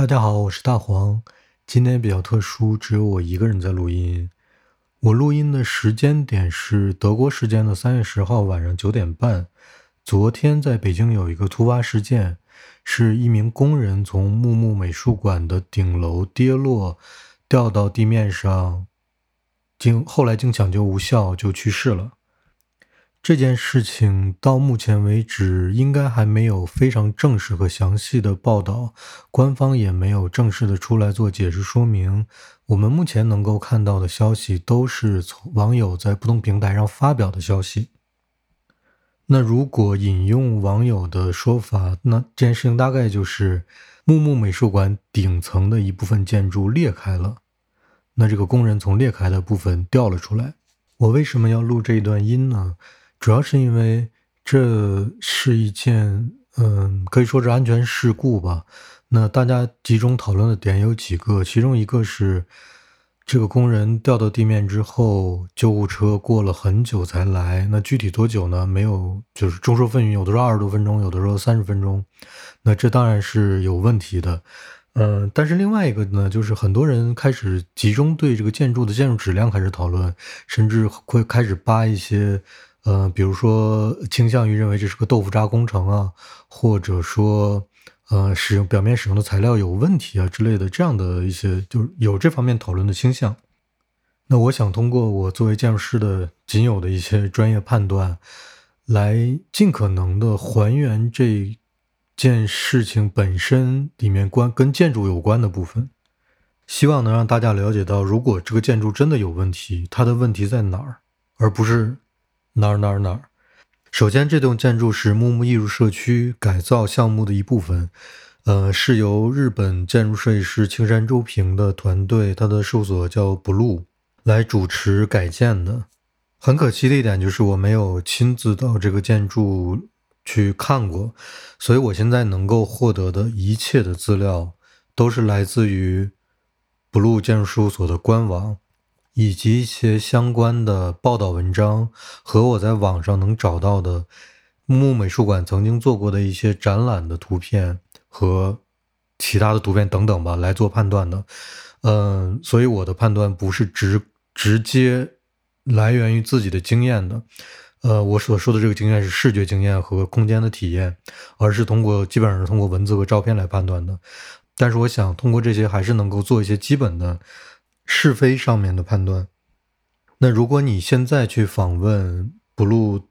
大家好，我是大黄。今天比较特殊，只有我一个人在录音。我录音的时间点是德国时间的三月十号晚上九点半。昨天在北京有一个突发事件，是一名工人从木木美术馆的顶楼跌落，掉到地面上，经后来经抢救无效就去世了。这件事情到目前为止，应该还没有非常正式和详细的报道，官方也没有正式的出来做解释说明。我们目前能够看到的消息，都是从网友在不同平台上发表的消息。那如果引用网友的说法，那这件事情大概就是木木美术馆顶层的一部分建筑裂开了，那这个工人从裂开的部分掉了出来。我为什么要录这一段音呢？主要是因为这是一件，嗯，可以说是安全事故吧。那大家集中讨论的点有几个，其中一个是这个工人掉到地面之后，救护车过了很久才来。那具体多久呢？没有，就是众说纷纭，有的说二十多分钟，有的说三十分钟。那这当然是有问题的。嗯，但是另外一个呢，就是很多人开始集中对这个建筑的建筑质量开始讨论，甚至会开始扒一些。呃，比如说倾向于认为这是个豆腐渣工程啊，或者说，呃，使用表面使用的材料有问题啊之类的，这样的一些就是有这方面讨论的倾向。那我想通过我作为建筑师的仅有的一些专业判断，来尽可能的还原这件事情本身里面关跟建筑有关的部分，希望能让大家了解到，如果这个建筑真的有问题，它的问题在哪儿，而不是。哪儿哪儿哪儿？首先，这栋建筑是木木艺术社区改造项目的一部分，呃，是由日本建筑设计师青山周平的团队，他的事务所叫 Blue 来主持改建的。很可惜的一点就是我没有亲自到这个建筑去看过，所以我现在能够获得的一切的资料都是来自于 Blue 建筑事务所的官网。以及一些相关的报道文章和我在网上能找到的木美术馆曾经做过的一些展览的图片和其他的图片等等吧来做判断的，嗯，所以我的判断不是直直接来源于自己的经验的，呃，我所说的这个经验是视觉经验和空间的体验，而是通过基本上是通过文字和照片来判断的，但是我想通过这些还是能够做一些基本的。是非上面的判断。那如果你现在去访问 Blue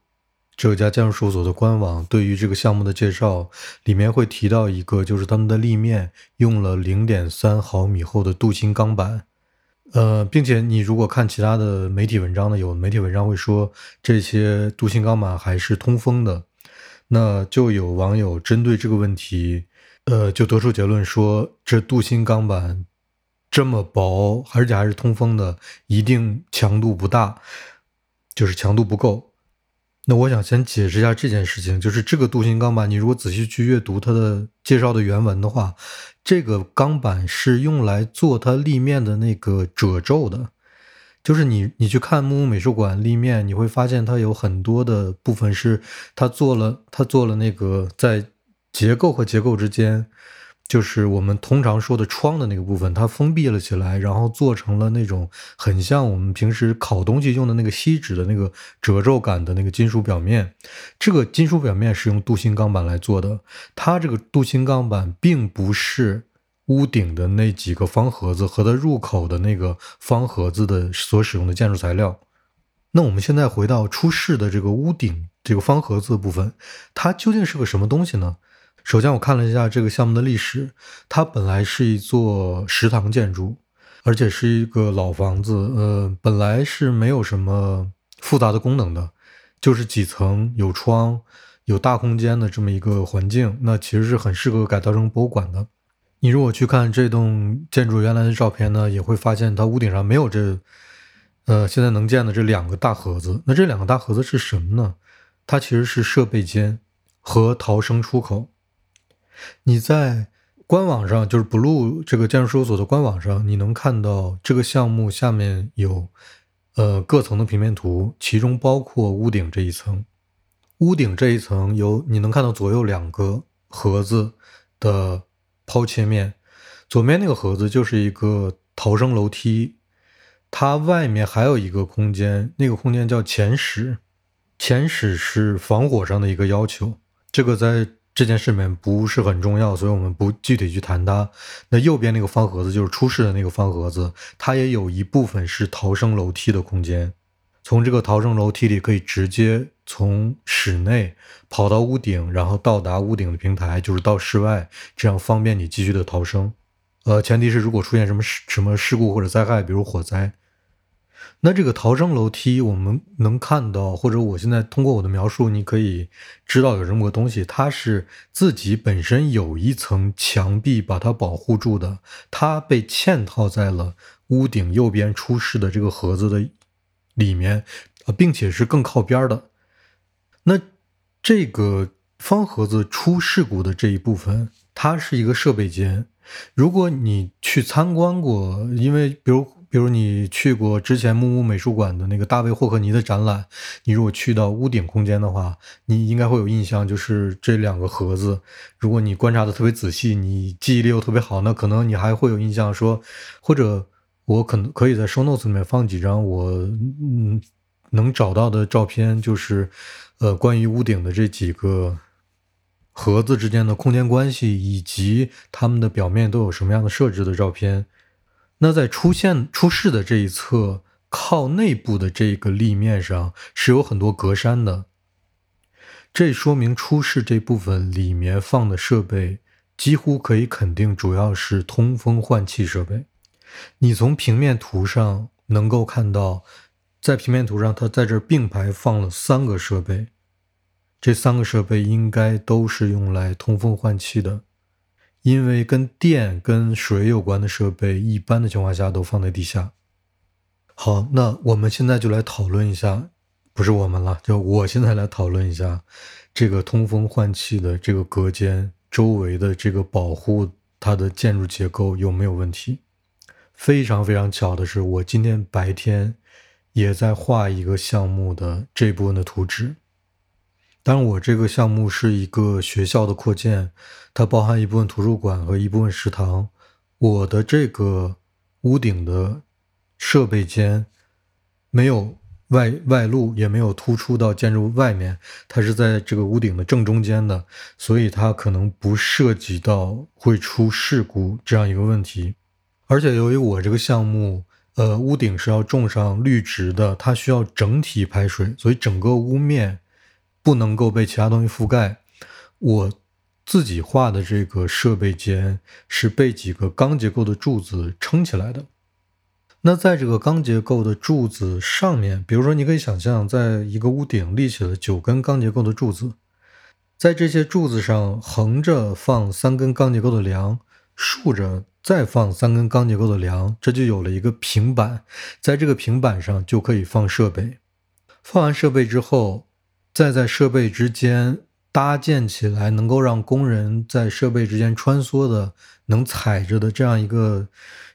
这家建筑事务所的官网，对于这个项目的介绍，里面会提到一个，就是他们的立面用了零点三毫米厚的镀锌钢板。呃，并且你如果看其他的媒体文章呢，有媒体文章会说这些镀锌钢板还是通风的。那就有网友针对这个问题，呃，就得出结论说，这镀锌钢板。这么薄，而且还是通风的，一定强度不大，就是强度不够。那我想先解释一下这件事情，就是这个镀锌钢板，你如果仔细去阅读它的介绍的原文的话，这个钢板是用来做它立面的那个褶皱的。就是你你去看木木美术馆立面，你会发现它有很多的部分是它做了，它做了那个在结构和结构之间。就是我们通常说的窗的那个部分，它封闭了起来，然后做成了那种很像我们平时烤东西用的那个锡纸的那个褶皱感的那个金属表面。这个金属表面是用镀锌钢板来做的，它这个镀锌钢板并不是屋顶的那几个方盒子和它入口的那个方盒子的所使用的建筑材料。那我们现在回到出事的这个屋顶这个方盒子的部分，它究竟是个什么东西呢？首先，我看了一下这个项目的历史，它本来是一座食堂建筑，而且是一个老房子。呃，本来是没有什么复杂的功能的，就是几层有窗、有大空间的这么一个环境。那其实是很适合改造成博物馆的。你如果去看这栋建筑原来的照片呢，也会发现它屋顶上没有这，呃，现在能见的这两个大盒子。那这两个大盒子是什么呢？它其实是设备间和逃生出口。你在官网上，就是 Blue 这个建筑事务所的官网上，你能看到这个项目下面有，呃，各层的平面图，其中包括屋顶这一层。屋顶这一层有，你能看到左右两个盒子的抛切面，左面那个盒子就是一个逃生楼梯，它外面还有一个空间，那个空间叫前室。前室是防火上的一个要求，这个在这件事里面不是很重要，所以我们不具体去谈它。那右边那个方盒子就是出事的那个方盒子，它也有一部分是逃生楼梯的空间。从这个逃生楼梯里可以直接从室内跑到屋顶，然后到达屋顶的平台，就是到室外，这样方便你继续的逃生。呃，前提是如果出现什么、什么事故或者灾害，比如火灾，那这个逃生楼梯我们能看到，或者我现在通过我的描述，你可以知道有这么个东西，它是自己本身有一层墙壁把它保护住的，它被嵌套在了屋顶右边出事的这个盒子的。里面啊，并且是更靠边的。那这个方盒子出事故的这一部分，它是一个设备间。如果你去参观过，因为比如比如你去过之前木木美术馆的那个大卫霍克尼的展览，你如果去到屋顶空间的话，你应该会有印象，就是这两个盒子。如果你观察的特别仔细，你记忆力又特别好，那可能你还会有印象说，或者。我可能可以在 show notes 里面放几张我嗯能找到的照片，就是呃关于屋顶的这几个盒子之间的空间关系，以及它们的表面都有什么样的设置的照片。那在出现出事的这一侧靠内部的这个立面上是有很多格栅的，这说明出事这部分里面放的设备几乎可以肯定主要是通风换气设备。你从平面图上能够看到，在平面图上，它在这并排放了三个设备，这三个设备应该都是用来通风换气的，因为跟电、跟水有关的设备，一般的情况下都放在地下。好，那我们现在就来讨论一下，不是我们了，就我现在来讨论一下这个通风换气的这个隔间周围的这个保护，它的建筑结构有没有问题？非常非常巧的是，我今天白天也在画一个项目的这部分的图纸。当然，我这个项目是一个学校的扩建，它包含一部分图书馆和一部分食堂。我的这个屋顶的设备间没有外外露，也没有突出到建筑外面，它是在这个屋顶的正中间的，所以它可能不涉及到会出事故这样一个问题。而且由于我这个项目，呃，屋顶是要种上绿植的，它需要整体排水，所以整个屋面不能够被其他东西覆盖。我自己画的这个设备间是被几个钢结构的柱子撑起来的。那在这个钢结构的柱子上面，比如说你可以想象，在一个屋顶立起了九根钢结构的柱子，在这些柱子上横着放三根钢结构的梁，竖着。再放三根钢结构的梁，这就有了一个平板，在这个平板上就可以放设备。放完设备之后，再在设备之间搭建起来，能够让工人在设备之间穿梭的、能踩着的这样一个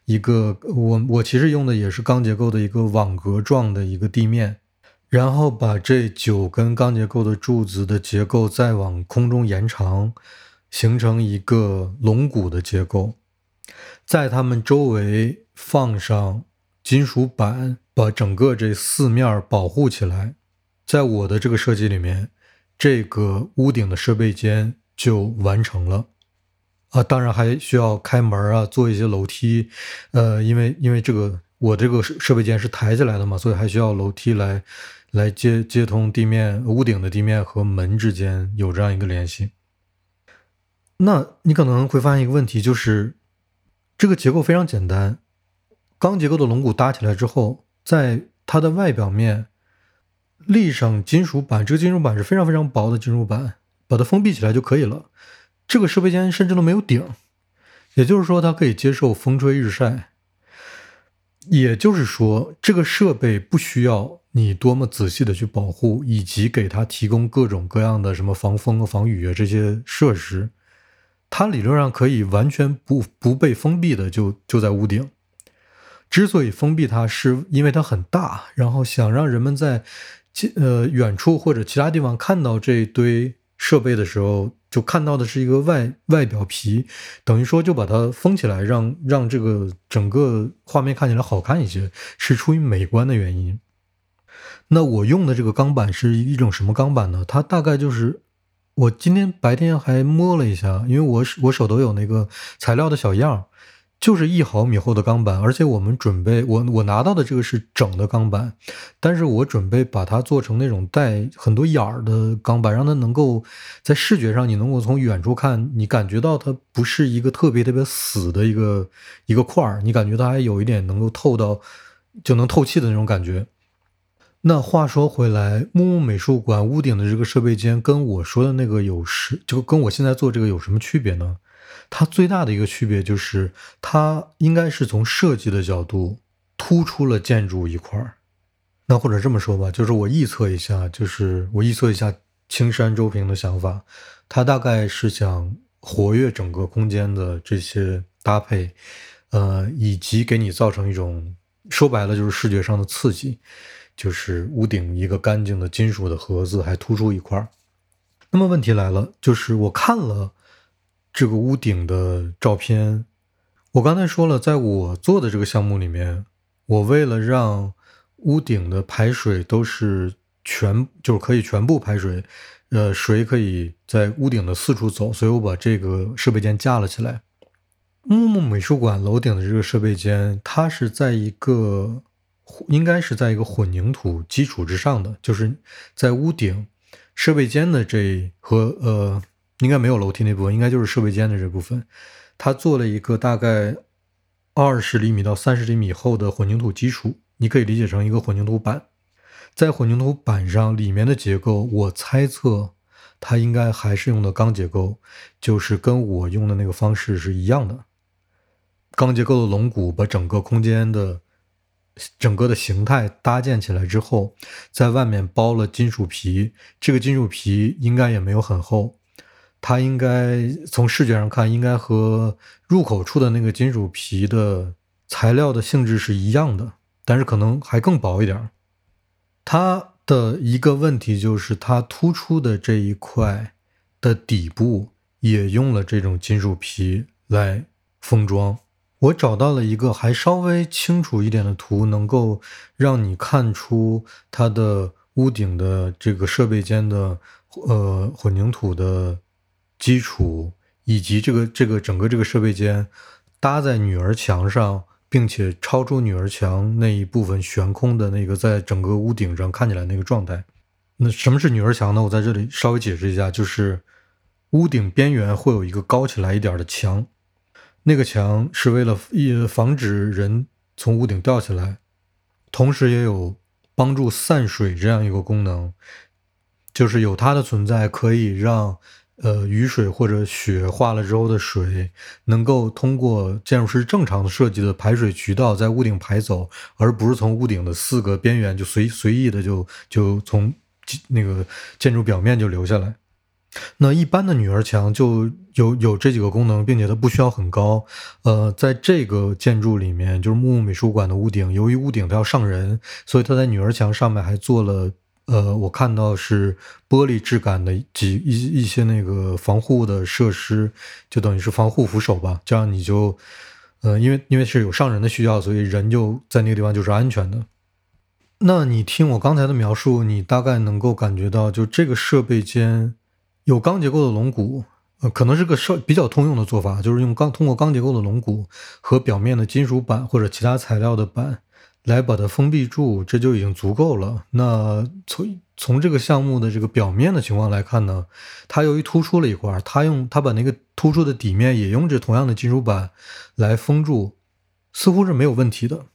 一个，我我其实用的也是钢结构的一个网格状的一个地面，然后把这九根钢结构的柱子的结构再往空中延长，形成一个龙骨的结构。在它们周围放上金属板，把整个这四面保护起来。在我的这个设计里面，这个屋顶的设备间就完成了。啊，当然还需要开门啊，做一些楼梯。呃，因为因为这个我这个设设备间是抬起来的嘛，所以还需要楼梯来来接接通地面屋顶的地面和门之间有这样一个联系。那你可能会发现一个问题，就是。这个结构非常简单，钢结构的龙骨搭起来之后，在它的外表面立上金属板，这个金属板是非常非常薄的金属板，把它封闭起来就可以了。这个设备间甚至都没有顶，也就是说它可以接受风吹日晒。也就是说，这个设备不需要你多么仔细的去保护，以及给它提供各种各样的什么防风、防雨啊这些设施。它理论上可以完全不不被封闭的，就就在屋顶。之所以封闭它，是因为它很大，然后想让人们在呃远处或者其他地方看到这一堆设备的时候，就看到的是一个外外表皮，等于说就把它封起来，让让这个整个画面看起来好看一些，是出于美观的原因。那我用的这个钢板是一种什么钢板呢？它大概就是我今天白天还摸了一下，因为我我手头有那个材料的小样。就是一毫米厚的钢板，而且我们准备我我拿到的这个是整的钢板，但是我准备把它做成那种带很多眼儿的钢板，让它能够在视觉上你能够从远处看，你感觉到它不是一个特别特别死的一个一个块儿，你感觉它还有一点能够透到就能透气的那种感觉。那话说回来，木木美术馆屋顶的这个设备间跟我说的那个有什就跟我现在做这个有什么区别呢？它最大的一个区别就是，它应该是从设计的角度突出了建筑一块儿。那或者这么说吧，就是我臆测一下，就是我臆测一下青山周平的想法，他大概是想活跃整个空间的这些搭配，呃，以及给你造成一种说白了就是视觉上的刺激，就是屋顶一个干净的金属的盒子还突出一块儿。那么问题来了，就是我看了。这个屋顶的照片，我刚才说了，在我做的这个项目里面，我为了让屋顶的排水都是全，就是可以全部排水，呃，水可以在屋顶的四处走，所以我把这个设备间架了起来。木木美术馆楼顶的这个设备间，它是在一个，应该是在一个混凝土基础之上的，就是在屋顶设备间的这和呃。应该没有楼梯那部分，应该就是设备间的这部分。它做了一个大概二十厘米到三十厘米厚的混凝土基础，你可以理解成一个混凝土板。在混凝土板上，里面的结构，我猜测它应该还是用的钢结构，就是跟我用的那个方式是一样的。钢结构的龙骨把整个空间的整个的形态搭建起来之后，在外面包了金属皮，这个金属皮应该也没有很厚。它应该从视觉上看，应该和入口处的那个金属皮的材料的性质是一样的，但是可能还更薄一点。它的一个问题就是，它突出的这一块的底部也用了这种金属皮来封装。我找到了一个还稍微清楚一点的图，能够让你看出它的屋顶的这个设备间的呃混凝土的。基础以及这个这个整个这个设备间搭在女儿墙上，并且超出女儿墙那一部分悬空的那个，在整个屋顶上看起来那个状态。那什么是女儿墙呢？我在这里稍微解释一下，就是屋顶边缘会有一个高起来一点的墙，那个墙是为了防止人从屋顶掉下来，同时也有帮助散水这样一个功能，就是有它的存在可以让。呃，雨水或者雪化了之后的水，能够通过建筑师正常的设计的排水渠道在屋顶排走，而不是从屋顶的四个边缘就随随意的就就从那个建筑表面就流下来。那一般的女儿墙就有有这几个功能，并且它不需要很高。呃，在这个建筑里面，就是木木美术馆的屋顶，由于屋顶它要上人，所以它在女儿墙上面还做了。呃，我看到是玻璃质感的几一一些那个防护的设施，就等于是防护扶手吧。这样你就，呃，因为因为是有上人的需要，所以人就在那个地方就是安全的。那你听我刚才的描述，你大概能够感觉到，就这个设备间有钢结构的龙骨，呃，可能是个设比较通用的做法，就是用钢通过钢结构的龙骨和表面的金属板或者其他材料的板。来把它封闭住，这就已经足够了。那从从这个项目的这个表面的情况来看呢，它由于突出了一块，它用它把那个突出的底面也用这同样的金属板来封住，似乎是没有问题的。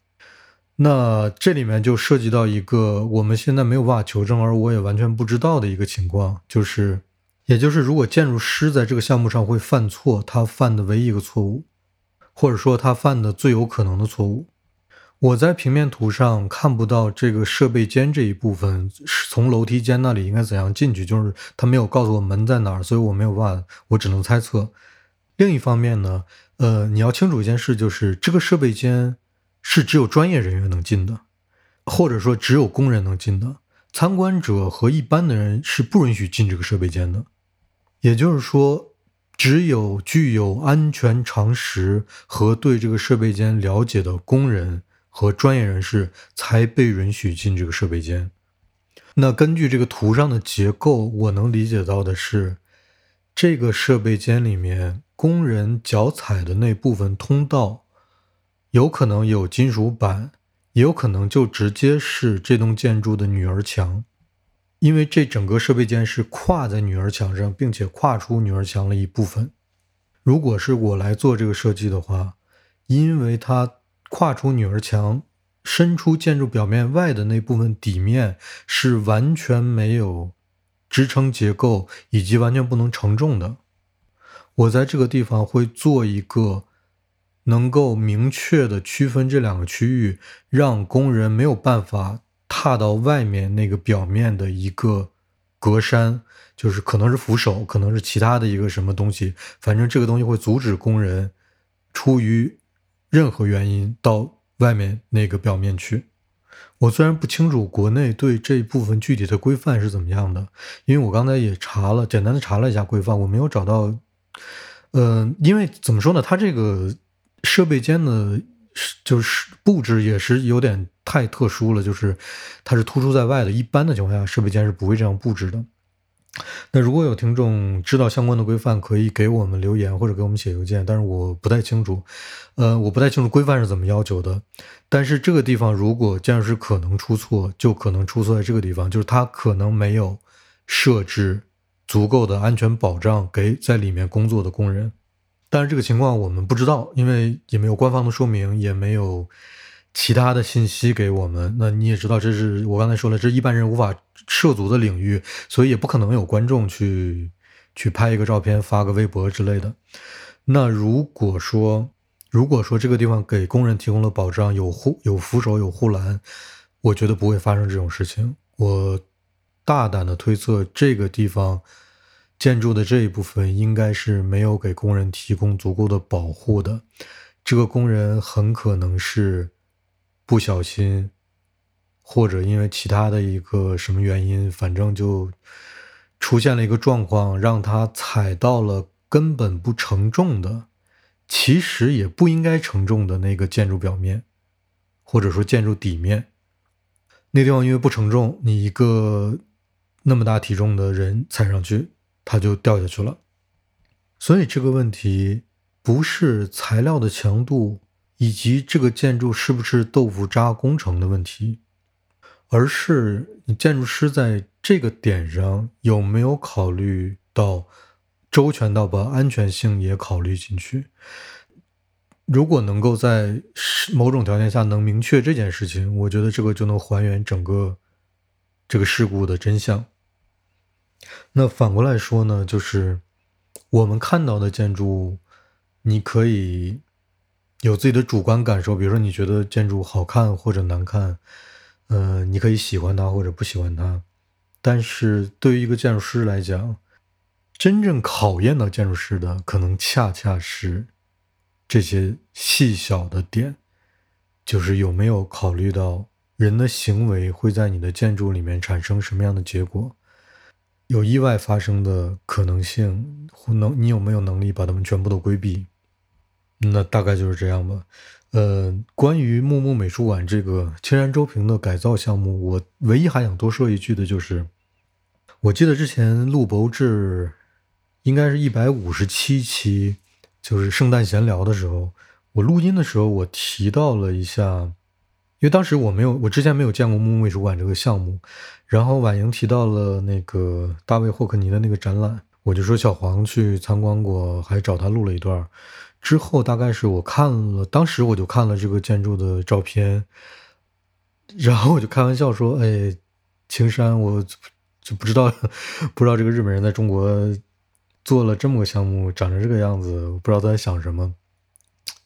那这里面就涉及到一个我们现在没有办法求证，而我也完全不知道的一个情况，就是，也就是如果建筑师在这个项目上会犯错，他犯的唯一一个错误，或者说他犯的最有可能的错误。我在平面图上看不到这个设备间这一部分，是从楼梯间那里应该怎样进去？就是他没有告诉我门在哪儿，所以我没有办法，我只能猜测。另一方面呢，呃，你要清楚一件事，就是这个设备间是只有专业人员能进的，或者说只有工人能进的，参观者和一般的人是不允许进这个设备间的。也就是说，只有具有安全常识和对这个设备间了解的工人和专业人士才被允许进这个设备间。那根据这个图上的结构，我能理解到的是，这个设备间里面工人脚踩的那部分通道，有可能有金属板，也有可能就直接是这栋建筑的女儿墙。因为这整个设备间是跨在女儿墙上，并且跨出女儿墙了一部分。如果是我来做这个设计的话，因为它跨出女儿墙、伸出建筑表面外的那部分底面是完全没有支撑结构，以及完全不能承重的。我在这个地方会做一个能够明确的区分这两个区域，让工人没有办法。踏到外面那个表面的一个格栅，就是可能是扶手，可能是其他的一个什么东西，反正这个东西会阻止工人出于任何原因到外面那个表面去。我虽然不清楚国内对这一部分具体的规范是怎么样的，因为我刚才也查了，简单的查了一下规范，我没有找到。嗯，因为怎么说呢，它这个设备间的。就是布置也是有点太特殊了，就是它是突出在外的。一般的情况下，设备间是不会这样布置的。那如果有听众知道相关的规范，可以给我们留言或者给我们写邮件。但是我不太清楚，呃，我不太清楚规范是怎么要求的。但是这个地方，如果建筑师可能出错，就可能出错在这个地方，就是他可能没有设置足够的安全保障给在里面工作的工人。但是这个情况我们不知道，因为也没有官方的说明，也没有其他的信息给我们。那你也知道，这是我刚才说了，这一般人无法涉足的领域，所以也不可能有观众去去拍一个照片发个微博之类的。那如果说，如果说这个地方给工人提供了保障，有护有扶手有护栏，我觉得不会发生这种事情。我大胆的推测，这个地方。建筑的这一部分应该是没有给工人提供足够的保护的，这个工人很可能是不小心，或者因为其他的一个什么原因，反正就出现了一个状况，让他踩到了根本不承重的，其实也不应该承重的那个建筑表面，或者说建筑底面。那地方因为不承重，你一个那么大体重的人踩上去。它就掉下去了，所以这个问题不是材料的强度以及这个建筑是不是豆腐渣工程的问题，而是你建筑师在这个点上有没有考虑到周全到把安全性也考虑进去。如果能够在某种条件下能明确这件事情，我觉得这个就能还原整个这个事故的真相。那反过来说呢，就是我们看到的建筑，你可以有自己的主观感受，比如说你觉得建筑好看或者难看，呃，你可以喜欢它或者不喜欢它。但是对于一个建筑师来讲，真正考验到建筑师的，可能恰恰是这些细小的点，就是有没有考虑到人的行为会在你的建筑里面产生什么样的结果。有意外发生的可能性，能你有没有能力把它们全部都规避？那大概就是这样吧。呃，关于木木美术馆这个青山周平的改造项目，我唯一还想多说一句的就是，我记得之前录博志，应该是一百五十七期，就是圣诞闲聊的时候，我录音的时候我提到了一下。因为当时我没有，我之前没有见过木木美术馆这个项目，然后婉莹提到了那个大卫霍克尼的那个展览，我就说小黄去参观过，还找他录了一段。之后大概是我看了，当时我就看了这个建筑的照片，然后我就开玩笑说：“哎，青山，我就不知道，不知道这个日本人在中国做了这么个项目，长成这个样子，我不知道他在想什么。”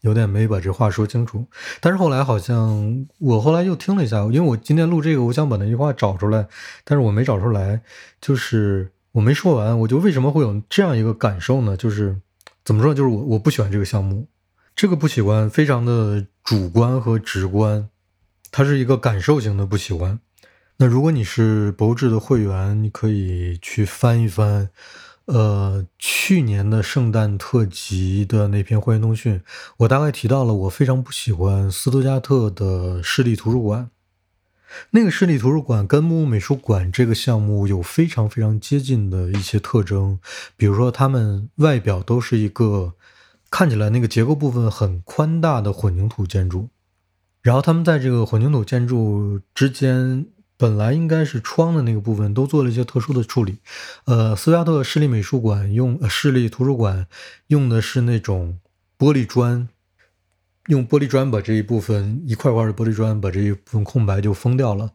有点没把这话说清楚，但是后来好像我后来又听了一下，因为我今天录这个，我想把那句话找出来，但是我没找出来，就是我没说完，我就为什么会有这样一个感受呢？就是怎么说，就是我我不喜欢这个项目，这个不喜欢非常的主观和直观，它是一个感受型的不喜欢。那如果你是博物志的会员，你可以去翻一翻，呃，去年的圣诞特辑的那篇会员通讯，我大概提到了我非常不喜欢斯图加特的市立图书馆。那个市立图书馆跟木屋美术馆这个项目有非常非常接近的一些特征，比如说它们外表都是一个看起来那个结构部分很宽大的混凝土建筑，然后他们在这个混凝土建筑之间。本来应该是窗的那个部分都做了一些特殊的处理，呃，斯加特市立美术馆用呃市立图书馆用的是那种玻璃砖，用玻璃砖把这一部分一块块的玻璃砖把这一部分空白就封掉了。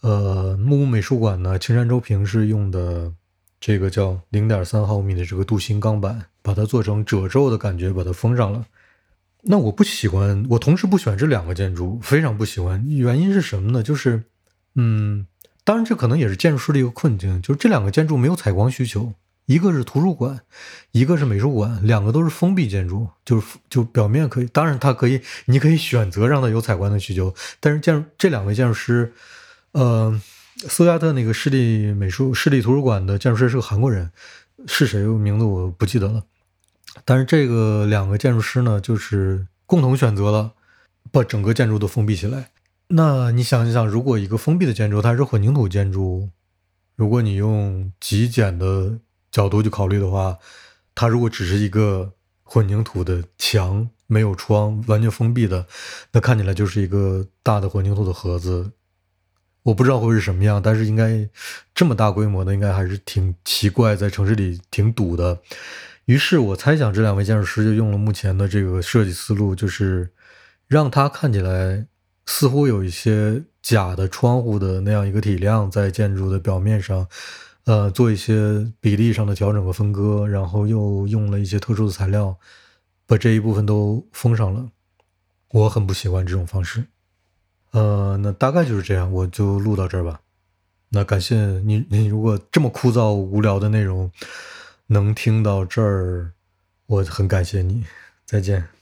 呃，木屋美术馆呢，青山周平是用的这个叫零点三毫米的这个镀锌钢板，把它做成褶皱的感觉，把它封上了。那我不喜欢，我同时不喜欢这两个建筑，非常不喜欢。原因是什么呢？就是。嗯，当然，这可能也是建筑师的一个困境，就是这两个建筑没有采光需求，一个是图书馆，一个是美术馆，两个都是封闭建筑，就是就表面可以，当然它可以，你可以选择让它有采光的需求，但是建筑这两位建筑师，呃，苏亚特那个市立美术市立图书馆的建筑师是个韩国人，是谁名字我不记得了，但是这个两个建筑师呢，就是共同选择了把整个建筑都封闭起来。那你想一想，如果一个封闭的建筑它是混凝土建筑，如果你用极简的角度去考虑的话，它如果只是一个混凝土的墙，没有窗，完全封闭的，那看起来就是一个大的混凝土的盒子。我不知道会是什么样，但是应该这么大规模的，应该还是挺奇怪，在城市里挺堵的。于是我猜想，这两位建筑师就用了目前的这个设计思路，就是让它看起来。似乎有一些假的窗户的那样一个体量在建筑的表面上，呃，做一些比例上的调整和分割，然后又用了一些特殊的材料，把这一部分都封上了。我很不喜欢这种方式。呃，那大概就是这样，我就录到这儿吧。那感谢你，你如果这么枯燥无聊的内容能听到这儿，我很感谢你。再见。